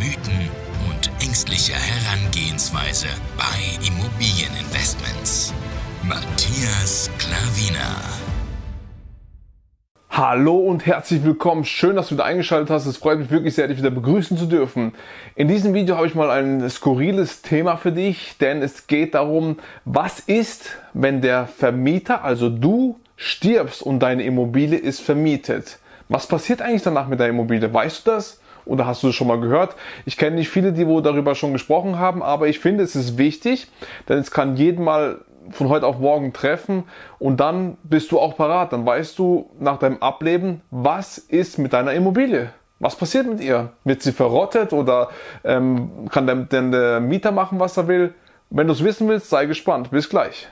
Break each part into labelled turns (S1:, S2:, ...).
S1: Mythen und ängstliche Herangehensweise bei Immobilieninvestments. Matthias Klavina.
S2: Hallo und herzlich willkommen. Schön, dass du wieder eingeschaltet hast. Es freut mich wirklich sehr, dich wieder begrüßen zu dürfen. In diesem Video habe ich mal ein skurriles Thema für dich, denn es geht darum, was ist, wenn der Vermieter, also du, stirbst und deine Immobilie ist vermietet. Was passiert eigentlich danach mit der Immobilie? Weißt du das? Oder hast du das schon mal gehört? Ich kenne nicht viele, die wo darüber schon gesprochen haben, aber ich finde, es ist wichtig, denn es kann jeden mal von heute auf morgen treffen und dann bist du auch parat. Dann weißt du nach deinem Ableben, was ist mit deiner Immobilie? Was passiert mit ihr? Wird sie verrottet oder ähm, kann denn der Mieter machen, was er will? Wenn du es wissen willst, sei gespannt. Bis gleich.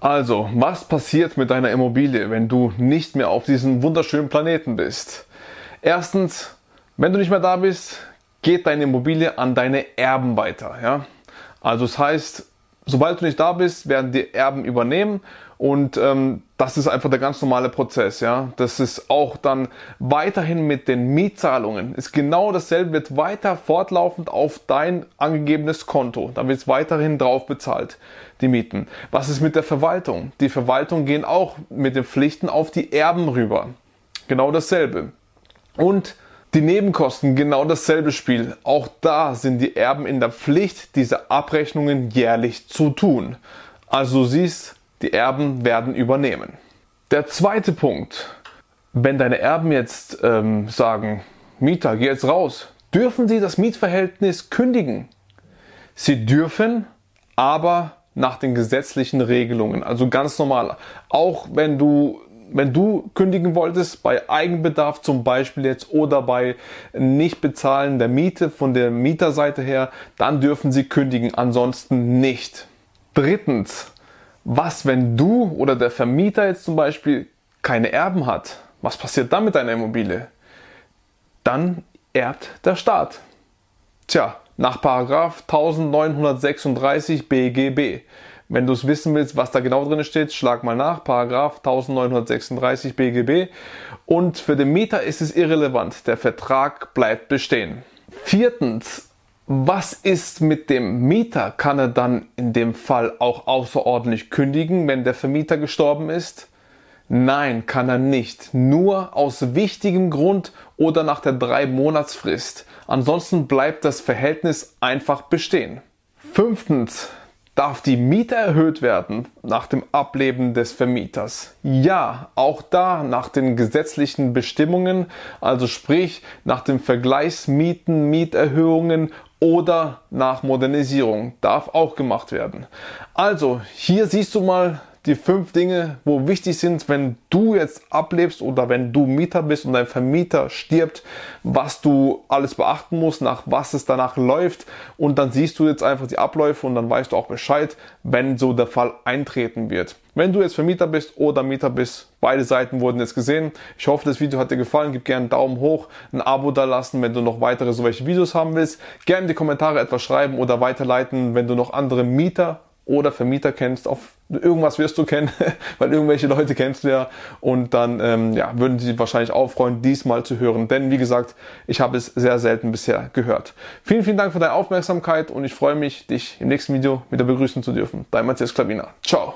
S2: Also, was passiert mit deiner Immobilie, wenn du nicht mehr auf diesem wunderschönen Planeten bist? Erstens, wenn du nicht mehr da bist, geht deine Immobilie an deine Erben weiter. Ja? Also das heißt, sobald du nicht da bist, werden die Erben übernehmen und ähm, das ist einfach der ganz normale Prozess. Ja, das ist auch dann weiterhin mit den Mietzahlungen ist genau dasselbe, wird weiter fortlaufend auf dein angegebenes Konto. Da wird es weiterhin drauf bezahlt die Mieten. Was ist mit der Verwaltung? Die Verwaltung gehen auch mit den Pflichten auf die Erben rüber. Genau dasselbe. Und die Nebenkosten, genau dasselbe Spiel. Auch da sind die Erben in der Pflicht, diese Abrechnungen jährlich zu tun. Also siehst, die Erben werden übernehmen. Der zweite Punkt, wenn deine Erben jetzt ähm, sagen, Mieter, geh jetzt raus, dürfen sie das Mietverhältnis kündigen. Sie dürfen, aber nach den gesetzlichen Regelungen, also ganz normal. Auch wenn du wenn du kündigen wolltest, bei Eigenbedarf zum Beispiel jetzt oder bei Nichtbezahlen der Miete von der Mieterseite her, dann dürfen sie kündigen, ansonsten nicht. Drittens, was, wenn du oder der Vermieter jetzt zum Beispiel keine Erben hat? Was passiert dann mit deiner Immobilie? Dann erbt der Staat. Tja, nach Paragraph 1936 BGB. Wenn du es wissen willst, was da genau drin steht, schlag mal nach, Paragraph 1936 BGB. Und für den Mieter ist es irrelevant, der Vertrag bleibt bestehen. Viertens, was ist mit dem Mieter? Kann er dann in dem Fall auch außerordentlich kündigen, wenn der Vermieter gestorben ist? Nein, kann er nicht. Nur aus wichtigem Grund oder nach der drei Monatsfrist. Ansonsten bleibt das Verhältnis einfach bestehen. Fünftens, Darf die Miete erhöht werden nach dem Ableben des Vermieters? Ja, auch da nach den gesetzlichen Bestimmungen, also sprich nach den Vergleichsmieten, Mieterhöhungen oder nach Modernisierung darf auch gemacht werden. Also hier siehst du mal die fünf Dinge, wo wichtig sind, wenn du jetzt ablebst oder wenn du Mieter bist und dein Vermieter stirbt, was du alles beachten musst, nach was es danach läuft. Und dann siehst du jetzt einfach die Abläufe und dann weißt du auch Bescheid, wenn so der Fall eintreten wird. Wenn du jetzt Vermieter bist oder Mieter bist, beide Seiten wurden jetzt gesehen. Ich hoffe, das Video hat dir gefallen. Gib gerne einen Daumen hoch, ein Abo da lassen, wenn du noch weitere solche Videos haben willst. Gerne in die Kommentare etwas schreiben oder weiterleiten, wenn du noch andere Mieter oder Vermieter kennst, auf irgendwas wirst du kennen, weil irgendwelche Leute kennst du ja und dann ähm, ja, würden sie wahrscheinlich auch freuen, diesmal zu hören. Denn wie gesagt, ich habe es sehr selten bisher gehört. Vielen, vielen Dank für deine Aufmerksamkeit und ich freue mich, dich im nächsten Video wieder begrüßen zu dürfen. Dein Matthias Klavina. Ciao.